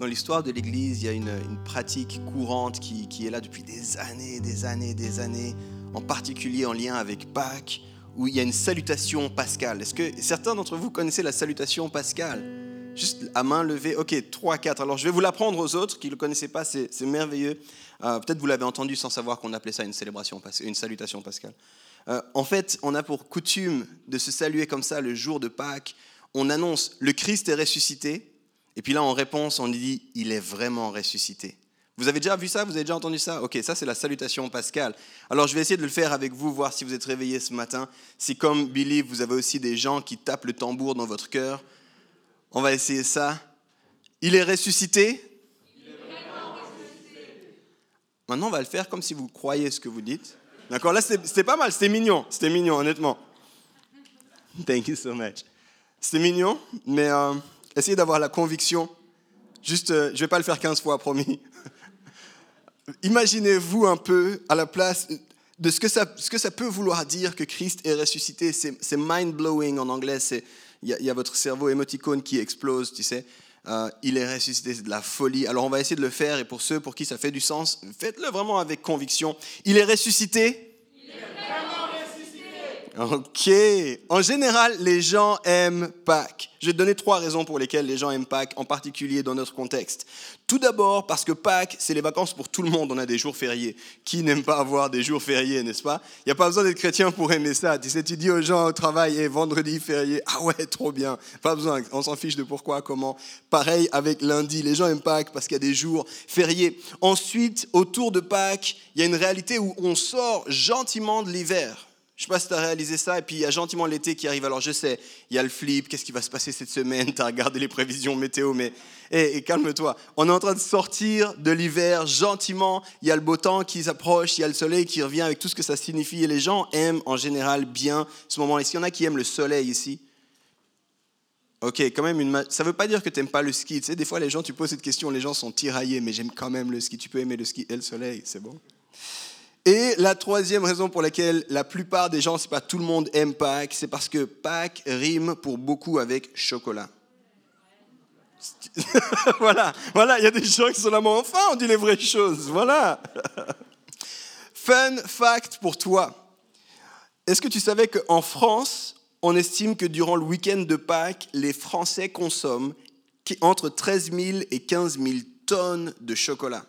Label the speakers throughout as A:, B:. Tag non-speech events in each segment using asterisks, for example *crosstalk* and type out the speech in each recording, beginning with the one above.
A: Dans l'histoire de l'Église, il y a une, pratique courante qui, est là depuis des années, des années, des années, en particulier en lien avec Pâques, où il y a une salutation pascale. Est-ce que certains d'entre vous connaissez la salutation pascale? Juste à main levée, ok, 3, 4. Alors je vais vous l'apprendre aux autres qui ne le connaissaient pas, c'est merveilleux. Euh, Peut-être vous l'avez entendu sans savoir qu'on appelait ça une célébration, une salutation pascale. Euh, en fait, on a pour coutume de se saluer comme ça le jour de Pâques. On annonce le Christ est ressuscité, et puis là, en réponse, on dit il est vraiment ressuscité. Vous avez déjà vu ça? Vous avez déjà entendu ça? Ok, ça c'est la salutation pascale. Alors je vais essayer de le faire avec vous, voir si vous êtes réveillés ce matin. Si comme Billy, vous avez aussi des gens qui tapent le tambour dans votre cœur, on va essayer ça. Il est ressuscité? Maintenant, on va le faire comme si vous croyez ce que vous dites. D'accord Là, c'était pas mal, c'était mignon, c'était mignon, honnêtement. Thank you so much. C'était mignon, mais euh, essayez d'avoir la conviction. Juste, euh, je vais pas le faire 15 fois, promis. *laughs* Imaginez-vous un peu à la place de ce que ça, ce que ça peut vouloir dire que Christ est ressuscité. C'est mind-blowing en anglais. Il y, a- il votre cerveau émoticône qui explose, tu sais. Euh, il est ressuscité, c'est de la folie. Alors on va essayer de le faire et pour ceux pour qui ça fait du sens, faites-le vraiment avec conviction. Il est ressuscité Ok. En général, les gens aiment Pâques. Je vais te donner trois raisons pour lesquelles les gens aiment Pâques, en particulier dans notre contexte. Tout d'abord, parce que Pâques, c'est les vacances pour tout le monde. On a des jours fériés. Qui n'aime pas avoir des jours fériés, n'est-ce pas? Il n'y a pas besoin d'être chrétien pour aimer ça. Tu sais, tu dis aux gens au travail, et vendredi férié, ah ouais, trop bien. Pas besoin, on s'en fiche de pourquoi, comment. Pareil avec lundi, les gens aiment Pâques parce qu'il y a des jours fériés. Ensuite, autour de Pâques, il y a une réalité où on sort gentiment de l'hiver. Je ne sais pas si tu as réalisé ça, et puis il y a gentiment l'été qui arrive. Alors je sais, il y a le flip, qu'est-ce qui va se passer cette semaine? Tu as regardé les prévisions météo, mais hé, hé, calme-toi. On est en train de sortir de l'hiver gentiment. Il y a le beau temps qui s'approche, il y a le soleil qui revient avec tout ce que ça signifie. Et les gens aiment en général bien ce moment-là. Est-ce qu'il y en a qui aiment le soleil ici? Ok, quand même, une ça ne veut pas dire que tu n'aimes pas le ski. Tu sais, des fois, les gens, tu poses cette question, les gens sont tiraillés, mais j'aime quand même le ski. Tu peux aimer le ski et le soleil, c'est bon et la troisième raison pour laquelle la plupart des gens, c'est pas tout le monde aime Pâques, c'est parce que Pâques rime pour beaucoup avec chocolat. *laughs* voilà, voilà, il y a des gens qui sont là, mais enfin, on dit les vraies choses, voilà. *laughs* Fun fact pour toi. Est-ce que tu savais qu'en France, on estime que durant le week-end de Pâques, les Français consomment entre 13 000 et 15 000 tonnes de chocolat?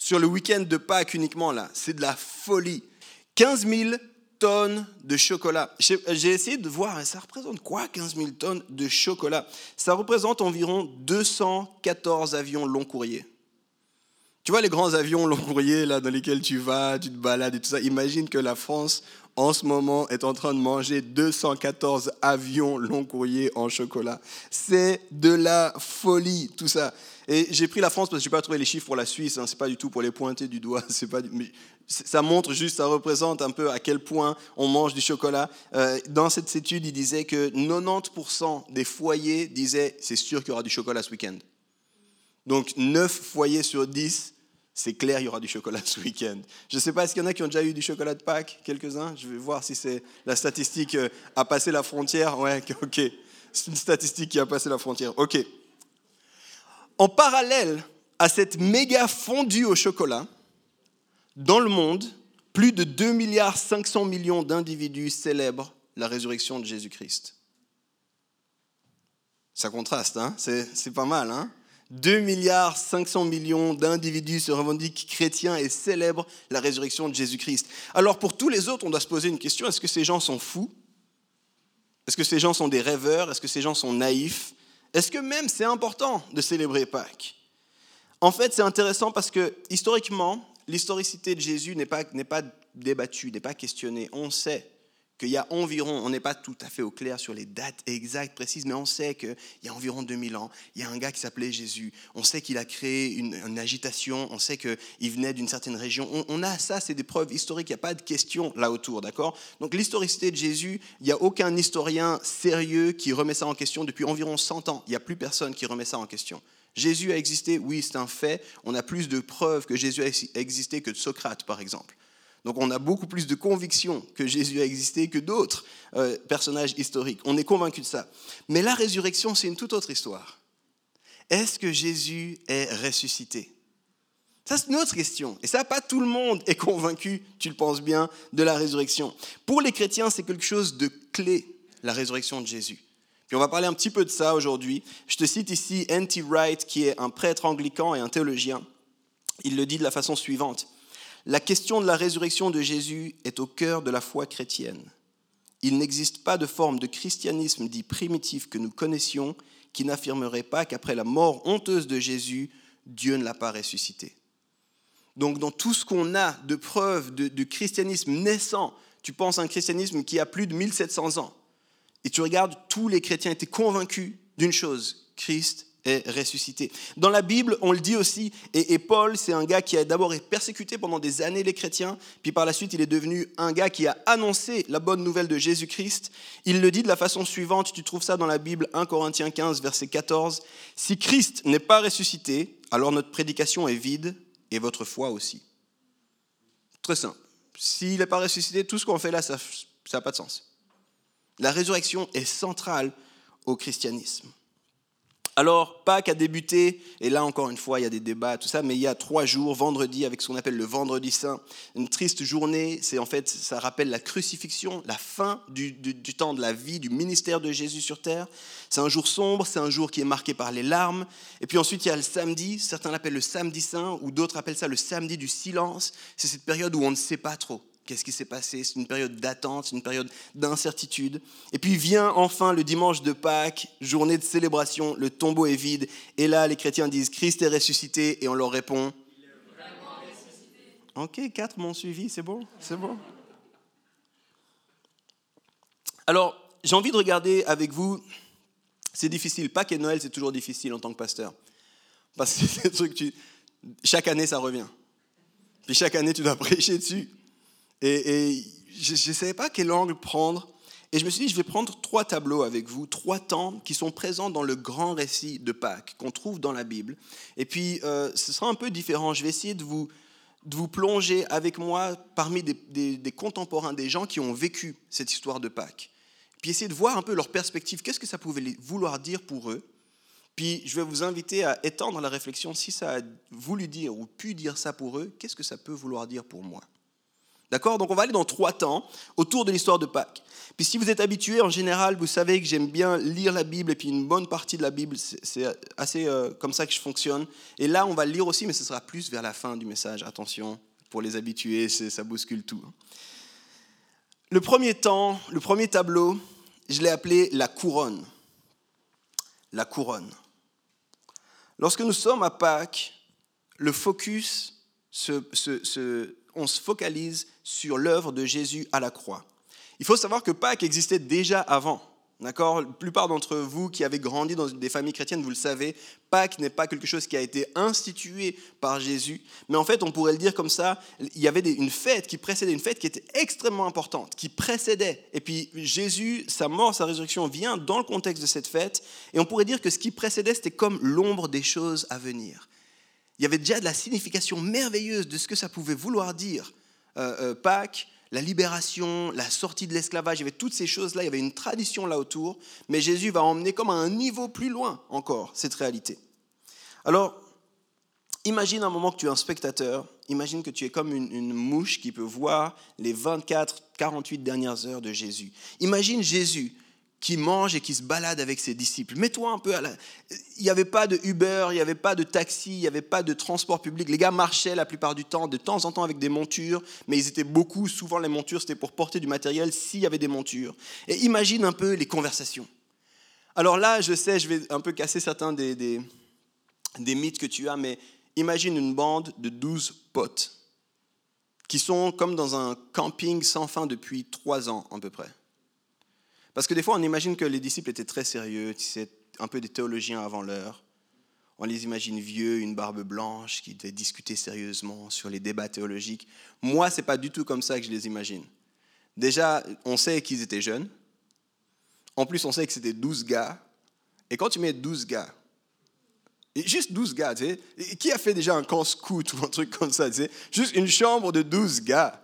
A: Sur le week-end de Pâques uniquement, là, c'est de la folie. 15 000 tonnes de chocolat. J'ai essayé de voir, ça représente quoi 15 000 tonnes de chocolat? Ça représente environ 214 avions long courrier. Tu vois les grands avions long courrier là, dans lesquels tu vas, tu te balades et tout ça. Imagine que la France, en ce moment, est en train de manger 214 avions long courrier en chocolat. C'est de la folie, tout ça. Et j'ai pris la France parce que je n'ai pas trouvé les chiffres pour la Suisse. Hein. C'est pas du tout pour les pointer du doigt. *laughs* Pas. mais ça montre juste, ça représente un peu à quel point on mange du chocolat. Euh, dans cette étude, il disait que 90% des foyers disaient c'est sûr qu'il y aura du chocolat ce week-end. Donc 9 foyers sur 10, c'est clair, il y aura du chocolat ce week-end. Je ne sais pas, est-ce qu'il y en a qui ont déjà eu du chocolat de Pâques Quelques-uns? Je vais voir si c'est la statistique euh, a passé la frontière. Ouais, *laughs* ok. C'est une statistique qui a passé la frontière. Ok. En parallèle à cette méga fondue au chocolat, dans le monde, plus de 2 milliards 500 millions d'individus célèbrent la résurrection de Jésus-Christ. Ça contraste, hein c'est, pas mal. Hein 2 milliards 500 millions d'individus se revendiquent chrétiens et célèbrent la résurrection de Jésus-Christ. Alors pour tous les autres, on doit se poser une question, est-ce que ces gens sont fous? Est-ce que ces gens sont des rêveurs? Est-ce que ces gens sont naïfs? Est-ce que même c'est important de célébrer Pâques? En fait, c'est intéressant parce que historiquement, l'historicité de Jésus n'est pas, pas débattue, n'est pas questionnée. On sait qu'il y a environ, on n'est pas tout à fait au clair sur les dates exactes, précises, mais on sait qu'il y a environ 2000 ans, il y a un gars qui s'appelait Jésus. On sait qu'il a créé une, agitation, on sait qu'il venait d'une certaine région. On, a ça, c'est des preuves historiques, il n'y a pas de question là autour, d'accord? Donc l'historicité de Jésus, il n'y a aucun historien sérieux qui remet ça en question depuis environ 100 ans. Il n'y a plus personne qui remet ça en question. Jésus a existé, oui, c'est un fait. On a plus de preuves que Jésus a existé que de Socrate, par exemple. Donc on a beaucoup plus de conviction que Jésus a existé que d'autres euh, personnages historiques. On est convaincu de ça. Mais la résurrection, c'est une toute autre histoire. Est-ce que Jésus est ressuscité? Ça, c'est une autre question. Et ça, pas tout le monde est convaincu, tu le penses bien, de la résurrection. Pour les chrétiens, c'est quelque chose de clé, la résurrection de Jésus. Puis on va parler un petit peu de ça aujourd'hui. Je te cite ici N.T. Wright, qui est un prêtre anglican et un théologien. Il le dit de la façon suivante. La question de la résurrection de Jésus est au cœur de la foi chrétienne. Il n'existe pas de forme de christianisme dit primitif que nous connaissions qui n'affirmerait pas qu'après la mort honteuse de Jésus, Dieu ne l'a pas ressuscité. Donc dans tout ce qu'on a de preuves de, christianisme naissant, tu penses à un christianisme qui a plus de 1700 ans, et tu regardes, tous les chrétiens étaient convaincus d'une chose, Christ est ressuscité. Dans la Bible, on le dit aussi, et, Paul, c'est un gars qui a d'abord persécuté pendant des années les chrétiens, puis par la suite, il est devenu un gars qui a annoncé la bonne nouvelle de Jésus-Christ. Il le dit de la façon suivante, tu trouves ça dans la Bible, 1 Corinthiens 15, verset 14, Si Christ n'est pas ressuscité, alors notre prédication est vide, et votre foi aussi. Très simple. S'il n'est pas ressuscité, tout ce qu'on fait là, ça n'a pas de sens. La résurrection est centrale au christianisme. Alors, Pâques a débuté, et là encore une fois, il y a des débats, tout ça, mais il y a trois jours, vendredi, avec ce qu'on appelle le vendredi saint, une triste journée, c'est en fait, ça rappelle la crucifixion, la fin du, du, temps de la vie, du ministère de Jésus sur terre. C'est un jour sombre, c'est un jour qui est marqué par les larmes. Et puis ensuite, il y a le samedi, certains l'appellent le samedi saint, ou d'autres appellent ça le samedi du silence. C'est cette période où on ne sait pas trop. Qu'est-ce qui s'est passé C'est une période d'attente, c'est une période d'incertitude. Et puis vient enfin le dimanche de Pâques, journée de célébration, le tombeau est vide. Et là, les chrétiens disent Christ est ressuscité, et on leur répond Il est vraiment ressuscité. Ok, quatre m'ont suivi, c'est bon, c'est bon. Alors, j'ai envie de regarder avec vous. C'est difficile. Pâques et Noël, c'est toujours difficile en tant que pasteur. Parce que chaque année, ça revient. Puis chaque année, tu dois *laughs* prêcher dessus. Et, je ne savais pas quel angle prendre. Et je me suis dit, je vais prendre trois tableaux avec vous, trois temps qui sont présents dans le grand récit de Pâques, qu'on trouve dans la Bible. Et puis, euh, ce sera un peu différent. Je vais essayer de vous, de vous plonger avec moi parmi des, des, contemporains, des gens qui ont vécu cette histoire de Pâques. Puis essayer de voir un peu leur perspective, qu'est-ce que ça pouvait vouloir dire pour eux? Puis je vais vous inviter à étendre la réflexion, si ça a voulu dire ou pu dire ça pour eux, qu'est-ce que ça peut vouloir dire pour moi? D'accord? Donc on va aller dans trois temps autour de l'histoire de Pâques. Puis si vous êtes habitué, en général, vous savez que j'aime bien lire la Bible et puis une bonne partie de la Bible, c'est assez euh, comme ça que je fonctionne. Et là, on va lire aussi, mais ce sera plus vers la fin du message. Attention, pour les habitués, ça bouscule tout. Le premier temps, le premier tableau, je l'ai appelé la couronne. La couronne. Lorsque nous sommes à Pâques, le focus se on se focalise sur l'œuvre de Jésus à la croix. Il faut savoir que Pâques existait déjà avant. D'accord? La plupart d'entre vous qui avez grandi dans des familles chrétiennes, vous le savez, Pâques n'est pas quelque chose qui a été institué par Jésus, mais en fait, on pourrait le dire comme ça, il y avait une fête qui précédait, une fête qui était extrêmement importante, qui précédait. Et puis Jésus, sa mort, sa résurrection vient dans le contexte de cette fête, et on pourrait dire que ce qui précédait, c'était comme l'ombre des choses à venir il y avait déjà de la signification merveilleuse de ce que ça pouvait vouloir dire. Euh, euh, Pâques, la libération, la sortie de l'esclavage, il y avait toutes ces choses-là, il y avait une tradition là autour, mais Jésus va emmener comme à un niveau plus loin encore cette réalité. Alors, imagine un moment que tu es un spectateur, imagine que tu es comme une, une mouche qui peut voir les 24, 48 dernières heures de Jésus. Imagine Jésus qui mange et qui se balade avec ses disciples. Mets-toi un peu à la... Il n'y avait pas de Uber, il n'y avait pas de taxi, il n'y avait pas de transport public. Les gars marchaient la plupart du temps, de temps en temps avec des montures, mais ils étaient beaucoup, souvent les montures, c'était pour porter du matériel s'il y avait des montures. Et imagine un peu les conversations. Alors là, je sais, je vais un peu casser certains des, des, des mythes que tu as, mais imagine une bande de 12 potes qui sont comme dans un camping sans fin depuis trois ans à peu près. Parce que des fois, on imagine que les disciples étaient très sérieux, un peu des théologiens avant l'heure. On les imagine vieux, une barbe blanche, qui devaient discuter sérieusement sur les débats théologiques. Moi, c'est pas du tout comme ça que je les imagine. Déjà, on sait qu'ils étaient jeunes. En plus, on sait que c'était 12 gars. Et quand tu mets 12 gars, juste 12 gars, tu sais, qui a fait déjà un camp scout ou un truc comme ça, tu sais, juste une chambre de 12 gars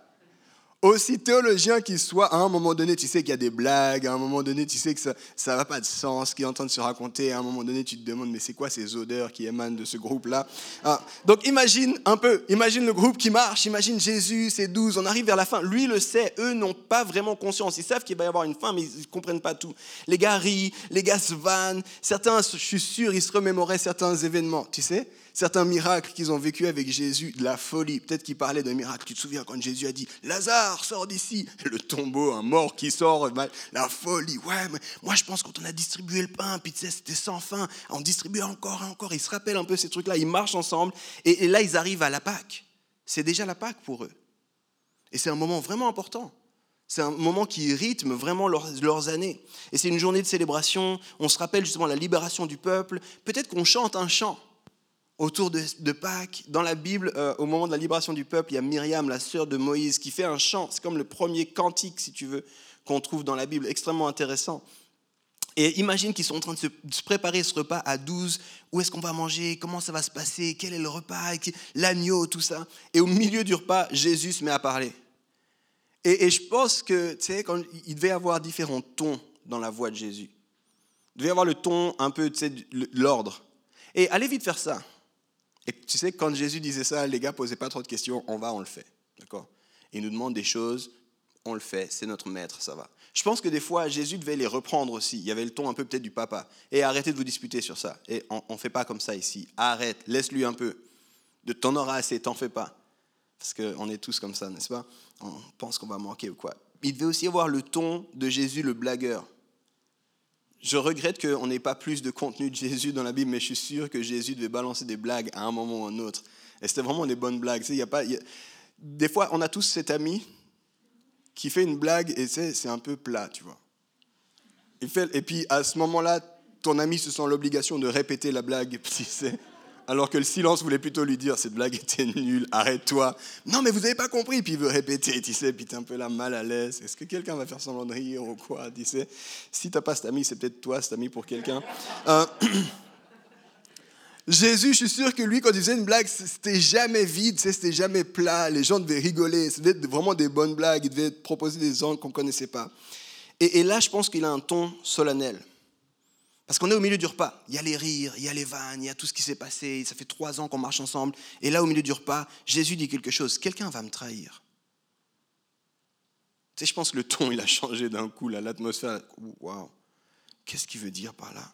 A: aussi théologien qu'il soit, à un moment donné, tu sais qu'il y a des blagues, à un moment donné, tu sais que ça n'a va pas de sens, qu'il est en train de se raconter, à un moment donné, tu te demandes, mais c'est quoi ces odeurs qui émanent de ce groupe-là? Ah, Donc imagine un peu, imagine le groupe qui marche, imagine Jésus, c'est douze, on arrive vers la fin, lui le sait, eux n'ont pas vraiment conscience, ils savent qu'il va y avoir une fin, mais ils ne comprennent pas tout. Les gars rient, les gars se vannent, certains, je suis sûr, ils se remémoraient certains événements, tu sais? Certains miracles qu'ils ont vécu avec Jésus, de la folie. Peut-être qu'ils parlaient d'un miracle. Tu te souviens quand Jésus a dit Lazare, sors d'ici. Le tombeau, un mort qui sort, la folie. Ouais, mais moi je pense quand on a distribué le pain, puis tu sais, c'était sans fin. On distribuait encore et encore. Ils se rappellent un peu ces trucs-là. Ils marchent ensemble. Et, là, ils arrivent à la Pâque. C'est déjà la Pâque pour eux. Et c'est un moment vraiment important. C'est un moment qui rythme vraiment leurs, leurs années. Et c'est une journée de célébration. On se rappelle justement la libération du peuple. Peut-être qu'on chante un chant autour de, Pâques. Dans la Bible, euh, au moment de la libération du peuple, il y a Myriam, la sœur de Moïse, qui fait un chant. C'est comme le premier cantique, si tu veux, qu'on trouve dans la Bible, extrêmement intéressant. Et imagine qu'ils sont en train de se, préparer ce repas à 12. Où est-ce qu'on va manger? Comment ça va se passer? Quel est le repas? L'agneau, tout ça. Et au milieu du repas, Jésus se met à parler. Et, je pense que, tu sais, il devait y avoir différents tons dans la voix de Jésus. Il devait y avoir le ton un peu, tu l'ordre. Et allez vite faire ça. Et tu sais, quand Jésus disait ça, les gars posaient pas trop de questions, on va, on le fait. D'accord? Il nous demande des choses, on le fait, c'est notre maître, ça va. Je pense que des fois, Jésus devait les reprendre aussi. Il y avait le ton un peu peut-être du papa. Et arrêtez de vous disputer sur ça. Et on ne fait pas comme ça ici. Arrête, laisse-lui un peu. De t'en auras assez, t'en fais pas. Parce qu'on est tous comme ça, n'est-ce pas? On pense qu'on va manquer ou quoi. Il devait aussi avoir le ton de Jésus le blagueur je regrette qu'on n'ait pas plus de contenu de Jésus dans la Bible, mais je suis sûr que Jésus devait balancer des blagues à un moment ou à un autre. Et c'était vraiment des bonnes blagues. y a pas, Des fois, on a tous cet ami qui fait une blague et c'est un peu plat, tu vois. fait... Et puis à ce moment-là, ton ami se sent l'obligation de répéter la blague. *laughs* alors que le silence voulait plutôt lui dire cette blague était nulle, arrête-toi. Non, mais vous n'avez pas compris. Puis il veut répéter, tu sais, puis tu es un peu là mal à l'aise. Est-ce que quelqu'un va faire semblant de rire ou quoi tu sais? Si tu n'as pas cet ami, c'est peut-être toi cet ami pour quelqu'un. Euh, *clears throat* Jésus, je suis sûr que lui, quand il faisait une blague, c'était jamais vide, c'était jamais plat. Les gens devaient rigoler. C'était vraiment des bonnes blagues. Il devait proposer des angles qu'on ne connaissait pas. et là, je pense qu'il a un ton solennel. Parce qu'on est au milieu du repas. Il y a les rires, il y a les vannes, il y a tout ce qui s'est passé. Ça fait trois ans qu'on marche ensemble. Et là, au milieu du repas, Jésus dit quelque chose. Quelqu'un va me trahir. Tu sais, je pense que le ton, il a changé d'un coup, l'atmosphère. Waouh, qu'est-ce qu'il veut dire par là?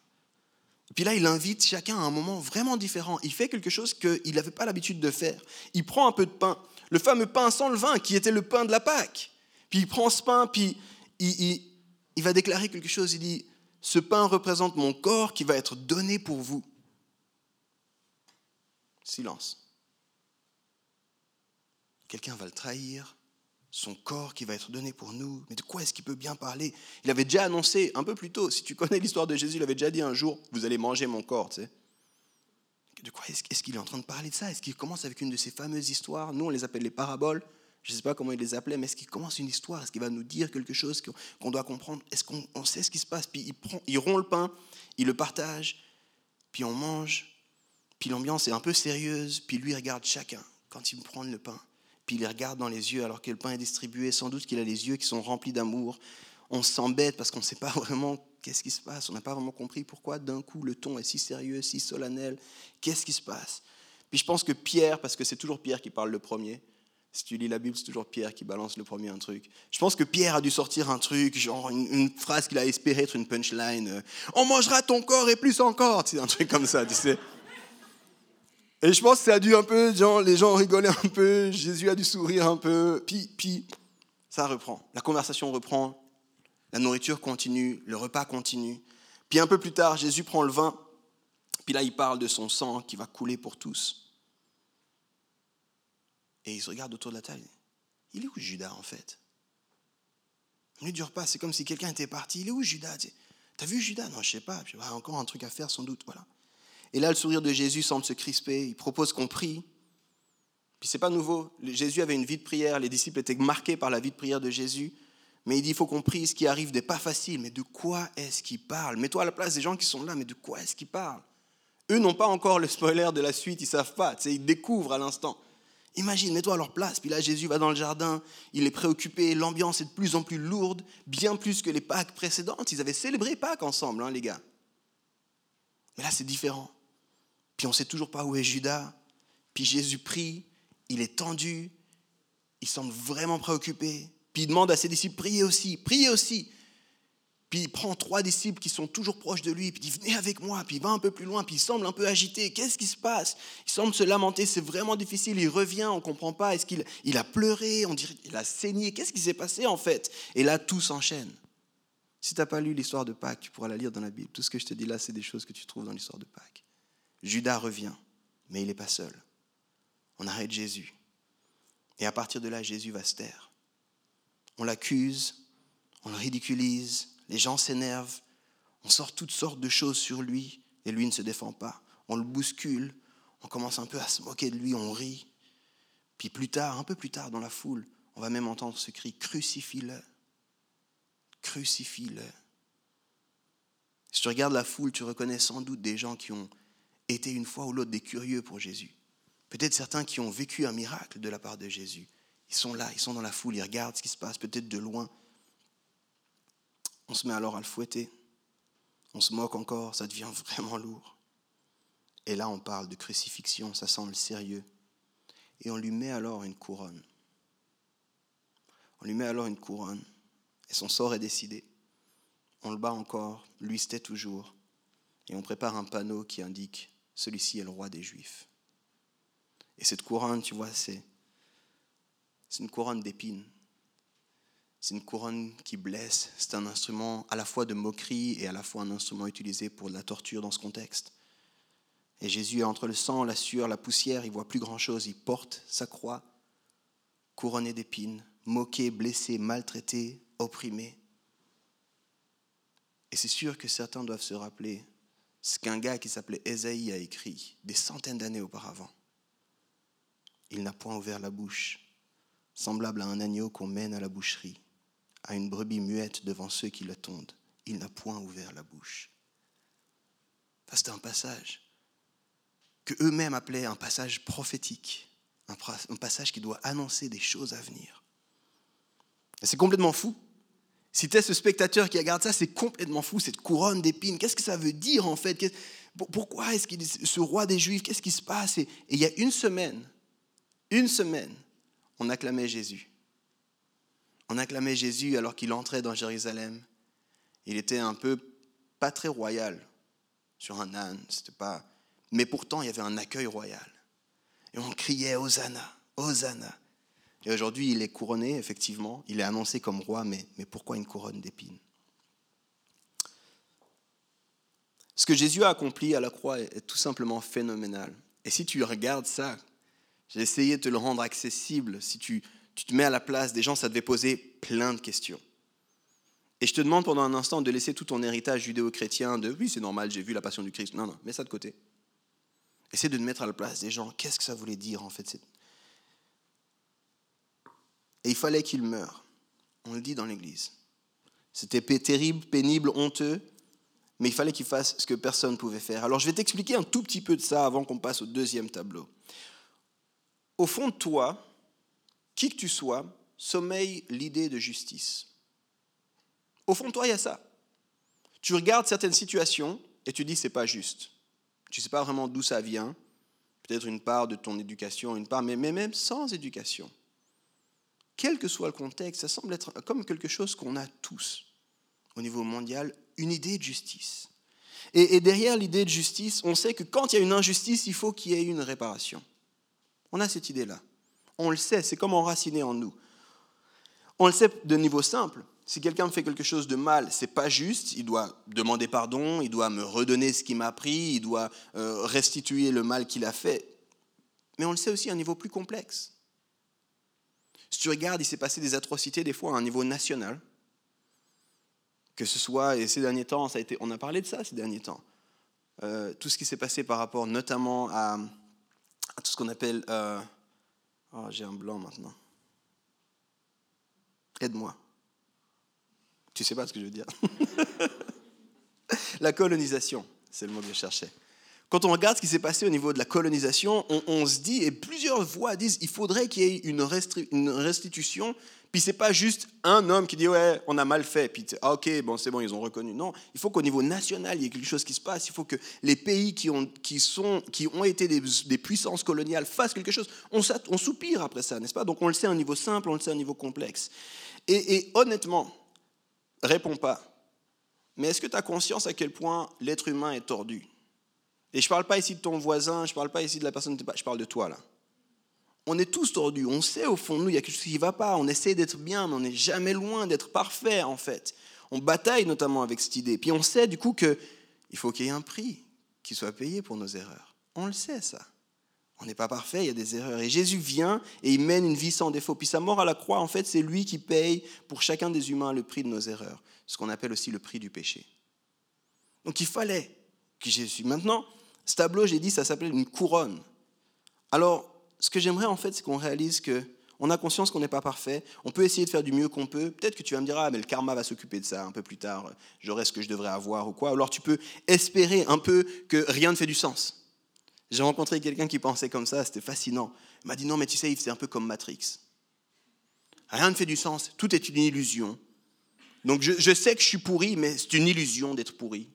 A: Et puis là, il invite chacun à un moment vraiment différent. Il fait quelque chose qu'il n'avait pas l'habitude de faire. Il prend un peu de pain, le fameux pain sans le vin, qui était le pain de la Pâque. Puis il prend ce pain, puis il va déclarer quelque chose. Il dit ce pain représente mon corps qui va être donné pour vous. Silence. Quelqu'un va le trahir, son corps qui va être donné pour nous. Mais de quoi est-ce qu'il peut bien parler? Il avait déjà annoncé un peu plus tôt, si tu connais l'histoire de Jésus, il avait déjà dit un jour, vous allez manger mon corps, tu sais. De quoi est-ce qu'il est en train de parler de ça? Est-ce qu'il commence avec une de ces fameuses histoires? Nous, on les appelle les paraboles je ne sais pas comment il les appelait, mais est-ce qu'il commence une histoire? Est-ce qu'il va nous dire quelque chose qu'on doit comprendre? Est-ce qu'on sait ce qui se passe? Puis il, prend, il rompt le pain, il le partage, puis on mange, puis l'ambiance est un peu sérieuse, puis lui regarde chacun quand il prend le pain, puis il les regarde dans les yeux alors que le pain est distribué, sans doute qu'il a les yeux qui sont remplis d'amour. On s'embête parce qu'on ne sait pas *laughs* vraiment qu'est-ce qui se passe, on n'a pas vraiment compris pourquoi d'un coup le ton est si sérieux, si solennel, qu'est-ce qui se passe? Puis je pense que Pierre, parce que c'est toujours Pierre qui parle le premier, si tu lis la Bible, c'est toujours Pierre qui balance le premier un truc. Je pense que Pierre a dû sortir un truc, genre une, phrase qu'il a espéré être une punchline. Euh, On mangera ton corps et plus encore. C'est un truc comme ça, tu sais. Et je pense que ça a dû un peu, genre, les gens rigolé un peu, Jésus a dû sourire un peu, puis, puis ça reprend. La conversation reprend, la nourriture continue, le repas continue. Puis un peu plus tard, Jésus prend le vin, puis là il parle de son sang qui va couler pour tous. Et ils se regardent autour de la table. il est où Judas en fait? Ne dure pas, c'est comme si quelqu'un était parti. Il est où Judas? T'as vu Judas? Non, je sais pas. Puis, ah, encore un truc à faire sans doute. Voilà. Et là, le sourire de Jésus semble se crisper. Il propose qu'on prie. Puis c'est pas nouveau. Jésus avait une vie de prière. Les disciples étaient marqués par la vie de prière de Jésus. Mais il dit, il faut qu'on prie. Ce qui arrive n'est pas facile. Mais de quoi est-ce qu'il parle? Mets-toi à la place des gens qui sont là. Mais de quoi est-ce qu'il parle? Eux n'ont pas encore le spoiler de la suite. Ils savent pas. ils découvrent à l'instant. Imagine, mets-toi à leur place. Puis là, Jésus va dans le jardin, il est préoccupé, l'ambiance est de plus en plus lourde, bien plus que les Pâques précédentes. Ils avaient célébré Pâques ensemble, hein, les gars. Mais là, c'est différent. Puis on ne sait toujours pas où est Judas. Puis Jésus prie, il est tendu, il semble vraiment préoccupé. Puis il demande à ses disciples, priez aussi, priez aussi. Puis il prend trois disciples qui sont toujours proches de lui, puis il dit venez avec moi, puis il va un peu plus loin, puis il semble un peu agité. Qu'est-ce qui se passe? Il semble se lamenter, c'est vraiment difficile. Il revient, on ne comprend pas. Est-ce qu'il il a pleuré On dirait qu'il a saigné. Qu'est-ce qui s'est passé en fait? Et là, tout s'enchaîne. Si tu n'as pas lu l'histoire de Pâques, tu pourras la lire dans la Bible. Tout ce que je te dis là, c'est des choses que tu trouves dans l'histoire de Pâques. Judas revient, mais il n'est pas seul. On arrête Jésus. Et à partir de là, Jésus va se taire. On l'accuse, on le ridiculise, les gens s'énervent, on sort toutes sortes de choses sur lui et lui ne se défend pas. On le bouscule, on commence un peu à se moquer de lui, on rit. Puis plus tard, un peu plus tard dans la foule, on va même entendre ce cri Crucifie-le Crucifie-le. Si tu regardes la foule, tu reconnais sans doute des gens qui ont été une fois ou l'autre des curieux pour Jésus. Peut-être certains qui ont vécu un miracle de la part de Jésus. Ils sont là, ils sont dans la foule, ils regardent ce qui se passe, peut-être de loin. On se met alors à le fouetter. On se moque encore, ça devient *laughs* vraiment lourd. Et là, on parle de crucifixion, ça semble sérieux. Et on lui met alors une couronne. On lui met alors une couronne. Et son sort est décidé. On le bat encore, lui se toujours. Et on prépare un panneau qui indique Celui-ci est le roi des Juifs. Et cette couronne, tu vois, c'est une couronne d'épines. C'est une couronne qui blesse. C'est un instrument à la fois de moquerie et à la fois un instrument utilisé pour de la torture dans ce contexte. Et Jésus, entre le sang, la sueur, la poussière, il voit plus grand-chose. Il porte sa croix, couronné d'épines, moqué, blessé, maltraité, opprimé. Et c'est sûr que certains doivent se rappeler ce qu'un gars qui s'appelait Ésaïe a écrit des centaines d'années auparavant. Il n'a point ouvert la bouche, semblable à un agneau qu'on mène à la boucherie à une brebis muette devant ceux qui la tondent. Il n'a point ouvert la bouche. C'est un passage que eux-mêmes appelaient un passage prophétique, un passage qui doit annoncer des choses à venir. C'est complètement fou. Si tu es ce spectateur qui regarde ça, c'est complètement fou, cette couronne d'épines. Qu'est-ce que ça veut dire en fait? Pourquoi est-ce qu'il ce roi des Juifs Qu'est-ce qui se passe? Et il y a une semaine, une semaine, on acclamait Jésus. On acclamait Jésus alors qu'il entrait dans Jérusalem. Il était un peu pas très royal sur un âne, c'était pas. Mais pourtant, il y avait un accueil royal. Et on criait Hosanna, Hosanna. Et aujourd'hui, il est couronné, effectivement. Il est annoncé comme roi, mais, mais pourquoi une couronne d'épines? Ce que Jésus a accompli à la croix est tout simplement phénoménal. Et si tu regardes ça, j'ai essayé de te le rendre accessible. Si tu tu te mets à la place des gens, ça devait poser plein de questions. Et je te demande pendant un instant de laisser tout ton héritage judéo-chrétien de oui, c'est normal, j'ai vu la passion du Christ. Non, non, mets ça de côté. Essaie de te mettre à la place des gens. Qu'est-ce que ça voulait dire en fait Et il fallait qu'il meure. On le dit dans l'Église. C'était terrible, pénible, honteux, mais il fallait qu'il fasse ce que personne ne pouvait faire. Alors je vais t'expliquer un tout petit peu de ça avant qu'on passe au deuxième tableau. Au fond de toi, qui que tu sois, sommeille l'idée de justice. Au fond de toi, il y a ça. Tu regardes certaines situations et tu dis c'est pas juste. Tu ne sais pas vraiment d'où ça vient. Peut-être une part de ton éducation, une part, mais même sans éducation. Quel que soit le contexte, ça semble être comme quelque chose qu'on a tous au niveau mondial, une idée de justice. Et, derrière l'idée de justice, on sait que quand il y a une injustice, il faut qu'il y ait une réparation. On a cette idée-là. On le sait, c'est comme enraciné en nous. On le sait de niveau simple. Si quelqu'un me fait quelque chose de mal, c'est pas juste. Il doit demander pardon, il doit me redonner ce qu'il m'a pris, il doit euh, restituer le mal qu'il a fait. Mais on le sait aussi à un niveau plus complexe. Si tu regardes, il s'est passé des atrocités des fois à un niveau national. Que ce soit, et ces derniers temps, ça a été, on a parlé de ça ces derniers temps. Euh, tout ce qui s'est passé par rapport notamment à, tout ce qu'on appelle... Euh, oh, j'ai un blanc maintenant. Aide-moi. Tu sais pas ce que je veux dire. *laughs* La colonisation, c'est le mot que je cherchais. Quand on regarde ce qui s'est passé au niveau de la colonisation, on, se dit, et plusieurs voix disent, il faudrait qu'il y ait une, restitution. Puis c'est pas juste un homme qui dit ouais, on a mal fait. Puis ah, ok, bon c'est bon, ils ont reconnu. Non, il faut qu'au niveau national il y ait quelque chose qui se passe. Il faut que les pays qui ont, qui sont, qui ont été des, puissances coloniales fassent quelque chose. On, soupire après ça, n'est-ce pas? Donc on le sait à un niveau simple, on le sait à un niveau complexe. Et, et honnêtement, réponds pas. Mais est-ce que tu as conscience à quel point l'être humain est tordu? Et je ne parle pas ici de ton voisin, je ne parle pas ici de la personne, je parle de toi là. On est tous tordus, on sait au fond de nous, il y a quelque chose qui ne va pas, on essaie d'être bien, mais on n'est jamais loin d'être parfait en fait. On bataille notamment avec cette idée. Puis on sait du coup qu'il faut qu'il y ait un prix qui soit payé pour nos erreurs. On le sait ça. On n'est pas parfait, il y a des erreurs. Et Jésus vient et il mène une vie sans défaut. Puis sa mort à la croix, en fait, c'est lui qui paye pour chacun des humains le prix de nos erreurs, ce qu'on appelle aussi le prix du péché. Donc il fallait que Jésus. Maintenant, ce tableau, j'ai dit, ça s'appelle une couronne. Alors, ce que j'aimerais en fait, c'est qu'on réalise que on a conscience qu'on n'est pas parfait. On peut essayer de faire du mieux qu'on peut. Peut-être que tu vas me dire, ah, mais le karma va s'occuper de ça un peu plus tard. J'aurai ce que je devrais avoir ou quoi. Alors tu peux espérer un peu que rien ne fait du sens. J'ai rencontré quelqu'un qui pensait comme ça, c'était fascinant. Il m'a dit non, mais tu sais, c'est un peu comme Matrix. Rien ne fait du sens, tout est une illusion. Donc je, sais que je suis pourri, mais c'est une illusion d'être pourri.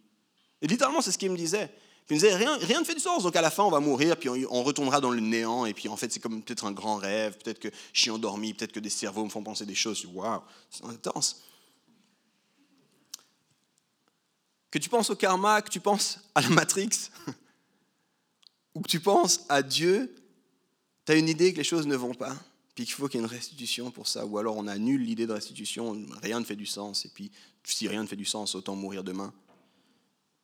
A: Et littéralement, c'est ce qu'il me disait. Il me disait, rien, ne fait du sens, donc à la fin, on va mourir, puis on, retournera dans le néant, et puis en fait, c'est comme peut-être un grand rêve, peut-être que je suis endormi, peut-être que des cerveaux me font penser des choses. Waouh, c'est intense. Que tu penses au karma, que tu penses à la Matrix, *laughs* ou que tu penses à Dieu, tu as une idée que les choses ne vont pas, puis qu'il faut qu'il y ait une restitution pour ça, ou alors on annule l'idée de restitution, rien ne fait du sens, et puis si rien ne fait du sens, autant mourir demain.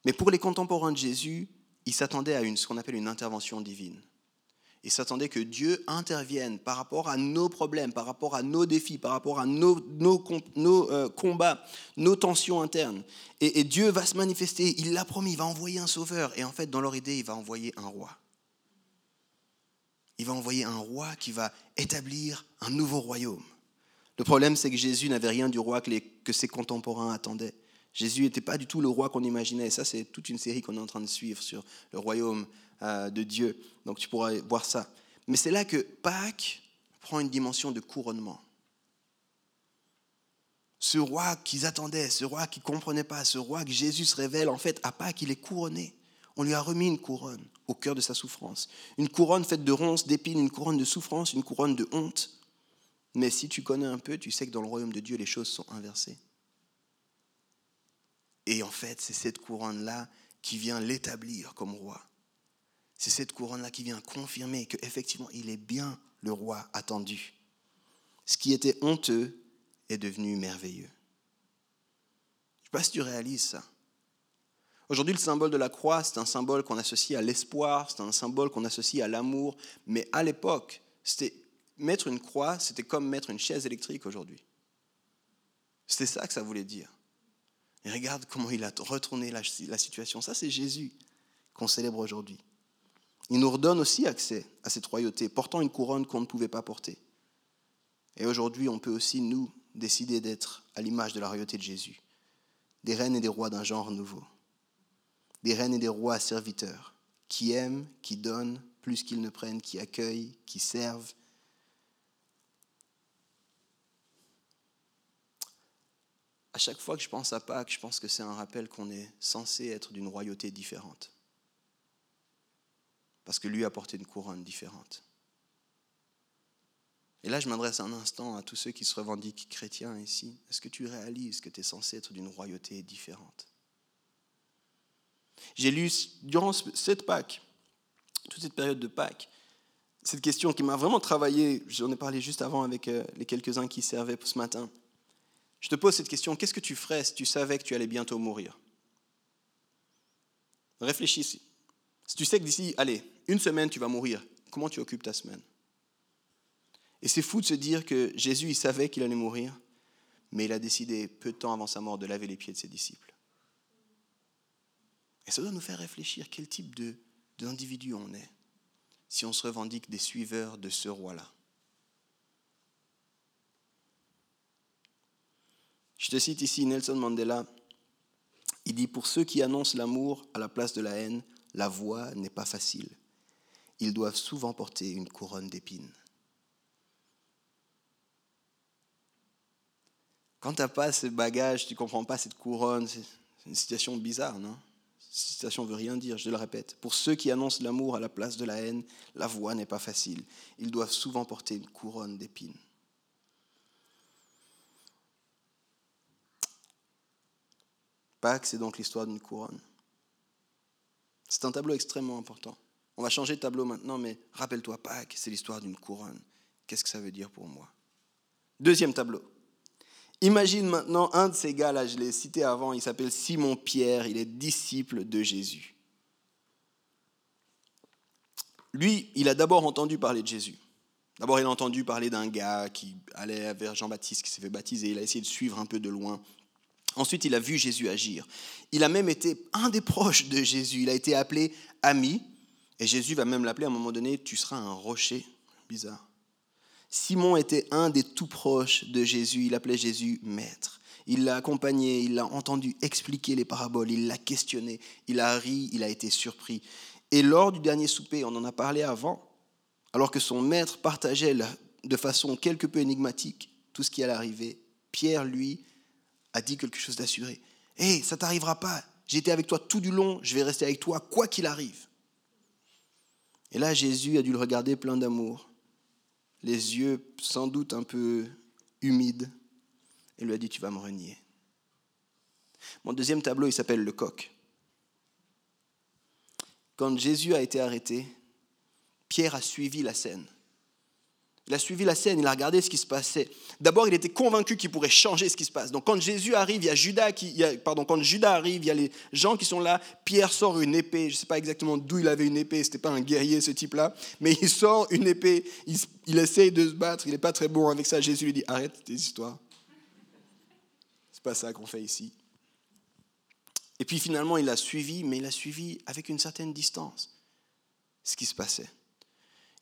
A: Mais pour les contemporains de Jésus, ils s'attendaient à une, ce qu'on appelle une intervention divine. Ils s'attendaient que Dieu intervienne par rapport à nos problèmes, par rapport à nos défis, par rapport à nos, euh, combats, nos tensions internes. Et Dieu va se manifester, il l'a promis, il va envoyer un sauveur. Et en fait, dans leur idée, il va envoyer un roi il va envoyer un roi qui va établir un nouveau royaume. Le problème, c'est que Jésus n'avait rien du roi que, ses contemporains attendaient. Jésus n'était pas du tout le roi qu'on imaginait. ça, c'est toute une série qu'on est en train de suivre sur le royaume euh, de Dieu. Donc tu pourras voir ça. Mais c'est là que Pâques prend une dimension de couronnement. Ce roi qu'ils attendaient, ce roi qu'ils ne comprenaient pas, ce roi que Jésus se révèle, en fait, à Pâques, il est couronné. On lui a remis une couronne au cœur de sa souffrance. Une couronne faite de ronces, d'épines, une couronne de souffrance, une couronne de honte. Mais si tu connais un peu, tu sais que dans le royaume de Dieu, les choses sont inversées. Et en fait, c'est cette couronne-là qui vient l'établir comme roi. C'est cette couronne-là qui vient confirmer qu'effectivement, il est bien le roi attendu. Ce qui était honteux est devenu merveilleux. Je ne sais pas si tu réalises ça. Aujourd'hui, le symbole de la croix, c'est un symbole qu'on associe à l'espoir, c'est un symbole qu'on associe à l'amour. Mais à l'époque, mettre une croix, c'était comme mettre une chaise électrique aujourd'hui. C'était ça que ça voulait dire. Et regarde comment il a retourné la, la situation. Ça, c'est Jésus qu'on célèbre aujourd'hui. Il nous redonne aussi accès à cette royauté, portant une couronne qu'on ne pouvait pas porter. Et aujourd'hui, on peut aussi, nous, décider d'être à l'image de la royauté de Jésus, des reines et des rois d'un genre nouveau des reines et des rois serviteurs, qui aiment, qui donnent plus qu'ils ne prennent, qui accueillent, qui servent. À chaque fois que je pense à Pâques, je pense que c'est un rappel qu'on est censé être d'une royauté différente. Parce que lui a porté une couronne différente. Et là, je m'adresse un instant à tous ceux qui se revendiquent chrétiens ici. Est-ce que tu réalises que tu es censé être d'une royauté différente? J'ai lu durant cette Pâques, toute cette période de Pâques, cette question qui m'a vraiment travaillé, j'en ai parlé juste avant avec euh, les quelques-uns qui servaient ce matin. Je te pose cette question, qu'est-ce que tu ferais si tu savais que tu allais bientôt mourir? Réfléchis. Si tu sais que d'ici, allez, une semaine, tu vas mourir, comment tu occupes ta semaine? Et c'est fou de se dire que Jésus, il savait qu'il allait mourir, mais il a décidé peu de temps avant sa mort de laver les pieds de ses disciples. Et ça doit nous faire réfléchir quel type d'individu on est si on se revendique des suiveurs de ce roi-là. Je te cite ici Nelson Mandela. Il dit, pour ceux qui annoncent l'amour à la place de la haine, la voie n'est pas facile. Ils doivent souvent porter une couronne d'épines. Quand tu n'as pas ce bagage, tu ne comprends pas cette couronne, c'est une situation bizarre, non? Cette situation ne veut rien dire, je le répète. Pour ceux qui annoncent l'amour à la place de la haine, la voie n'est pas facile. Ils doivent souvent porter une couronne d'épines. Pâques, c'est donc l'histoire d'une couronne. C'est un tableau extrêmement important. On va changer de tableau maintenant, mais rappelle-toi, Pâques, c'est l'histoire d'une couronne. Qu'est-ce que ça veut dire pour moi? Deuxième tableau. Imagine maintenant un de ces gars, là, je l'ai cité avant, il s'appelle Simon Pierre, il est disciple de Jésus. Lui, il a d'abord entendu parler de Jésus. D'abord, il a entendu parler d'un gars qui allait vers Jean-Baptiste, qui s'est fait baptiser. Il a essayé de suivre un peu de loin. Ensuite, il a vu Jésus agir. Il a même été un des proches de Jésus. Il a été appelé ami. Et Jésus va même l'appeler à un moment donné, tu seras un rocher. Bizarre. Simon était un des tout proches de Jésus. Il appelait Jésus maître. Il l'a accompagné, il l'a entendu expliquer les paraboles, il l'a questionné, il a ri, il a été surpris. Et lors du dernier souper, on en a parlé avant, alors que son maître partageait de façon quelque peu énigmatique tout ce qui allait arriver, Pierre, lui, a dit quelque chose d'assuré. Hé, ça t'arrivera pas. J'ai été avec toi tout du long, je vais rester avec toi quoi qu'il arrive. Et là, Jésus a dû le regarder plein d'amour, les yeux sans doute un peu humides, et lui a dit, tu vas me renier. Mon deuxième tableau, il s'appelle le coq. Quand Jésus a été arrêté, Pierre a suivi la scène. Il a suivi la scène, il a regardé ce qui se passait. D'abord, il était convaincu qu'il pourrait changer ce qui se passe. Donc, quand Jésus arrive, il y a Judas qui, pardon, quand Judas arrive, il y a les gens qui sont là. Pierre sort une épée. Je ne sais pas exactement d'où il avait une épée. C'était pas un guerrier ce type-là, mais il sort une épée. Il, il essaye de se battre. Il n'est pas très bon avec ça. Jésus lui dit arrête tes histoires. C'est pas ça qu'on fait ici. Et puis finalement, il a suivi, mais il a suivi avec une certaine distance ce qui se passait.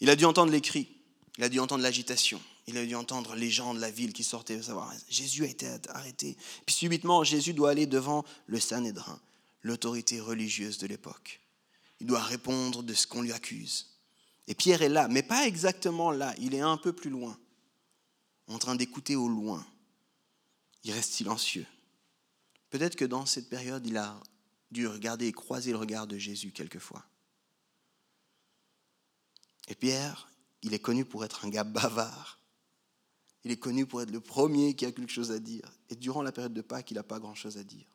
A: Il a dû entendre les cris. Il a dû entendre l'agitation. Il a dû entendre les gens de la ville qui sortaient savoir Jésus a été arrêté. Puis subitement, Jésus doit aller devant le Sanhédrin, l'autorité religieuse de l'époque. Il doit répondre de ce qu'on lui accuse. Et Pierre est là, mais pas exactement là. Il est un peu plus loin, en train d'écouter au loin. Il reste silencieux. Peut-être que dans cette période, il a dû regarder et croiser le regard de Jésus quelquefois. Et Pierre, il est connu pour être un gars bavard. Il est connu pour être le premier qui a quelque chose à dire. Et durant la période de Pâques, il n'a pas grand-chose à dire.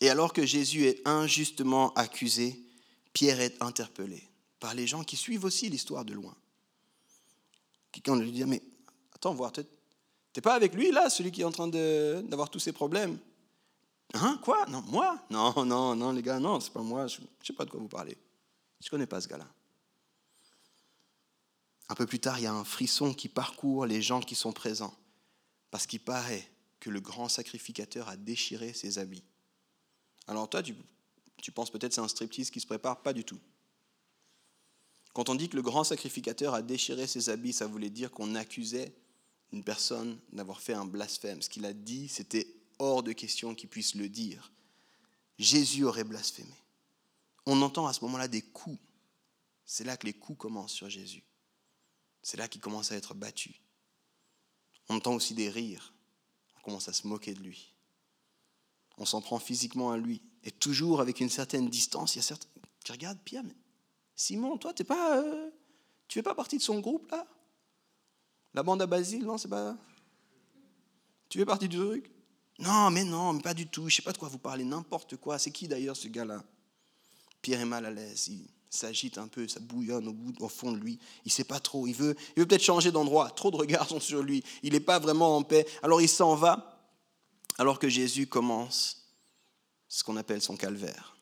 A: Et alors que Jésus est injustement accusé, Pierre est interpellé par les gens qui suivent aussi l'histoire de loin. Quelqu'un lui dit, mais attends, voir, t'es pas avec lui là, celui qui est en train d'avoir tous ces problèmes? Hein? Quoi? Non, moi? Non, non, non, les gars, non, c'est pas moi, je ne sais pas de quoi vous parlez. Je connais pas ce gars-là. Un peu plus tard, il y a un frisson qui parcourt les gens qui sont présents, parce qu'il paraît que le grand sacrificateur a déchiré ses habits. Alors toi, tu, penses peut-être c'est un striptease qui se prépare, pas du tout. Quand on dit que le grand sacrificateur a déchiré ses habits, ça voulait dire qu'on accusait une personne d'avoir fait un blasphème. Ce qu'il a dit, c'était hors de question qu'il puisse le dire. Jésus aurait blasphémé. On entend à ce moment-là des coups. C'est là que les coups commencent sur Jésus. C'est là qu'il commence à être battu. On entend aussi des rires. On commence à se moquer de lui. On s'en prend physiquement à lui. Et toujours avec une certaine distance. Il y a certains qui regardent Pierre, mais Simon, toi, t'es pas, euh, tu fais pas partie de son groupe là? La bande à Basile, non, c'est pas. Tu fais partie du truc? Non, mais non, mais pas du tout. Je sais pas de quoi vous parlez, n'importe quoi. C'est qui d'ailleurs ce gars-là? Pierre est mal à l'aise s'agite un peu, ça bouillonne au, fond de lui. Il ne sait pas trop. Il veut, il veut peut-être changer d'endroit. Trop de regards sont sur lui. Il n'est pas vraiment en paix. Alors il s'en va, alors que Jésus commence ce qu'on appelle son calvaire.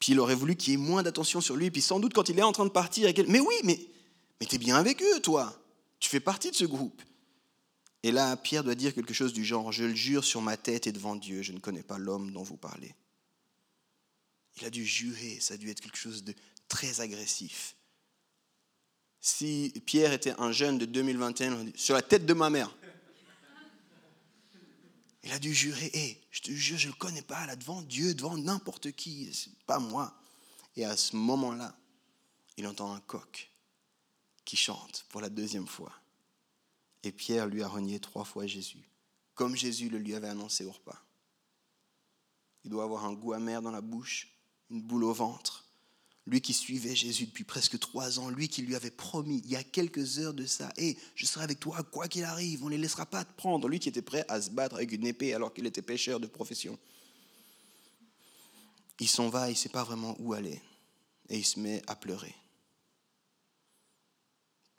A: Puis il aurait voulu qu'il y ait moins d'attention sur lui. Puis sans doute quand il est en train de partir, mais oui, mais, mais t'es bien avec eux, toi. Tu fais partie de ce groupe. Et là, Pierre doit dire quelque chose du genre, je le jure sur ma tête et devant Dieu, je ne connais pas l'homme dont vous parlez. Il a dû jurer, ça a dû être quelque chose de très agressif. Si Pierre était un jeune de 2021, sur la tête de ma mère, il a dû jurer, hé, je te jure, je ne le connais pas, là, devant Dieu, devant n'importe qui, pas moi. Et à ce moment-là, il entend un coq qui chante pour la deuxième fois. Et Pierre lui a renié trois fois Jésus, comme Jésus le lui avait annoncé au repas. Il doit avoir un goût amer dans la bouche, une boule au ventre. Lui qui suivait Jésus depuis presque trois ans, lui qui lui avait promis il y a quelques heures de ça, hé, je serai avec toi quoi qu'il arrive, on ne les laissera pas te prendre. Lui qui était prêt à se battre avec une épée alors qu'il était pêcheur de profession. Il s'en va, il ne sait pas vraiment où aller. Et il se met à pleurer.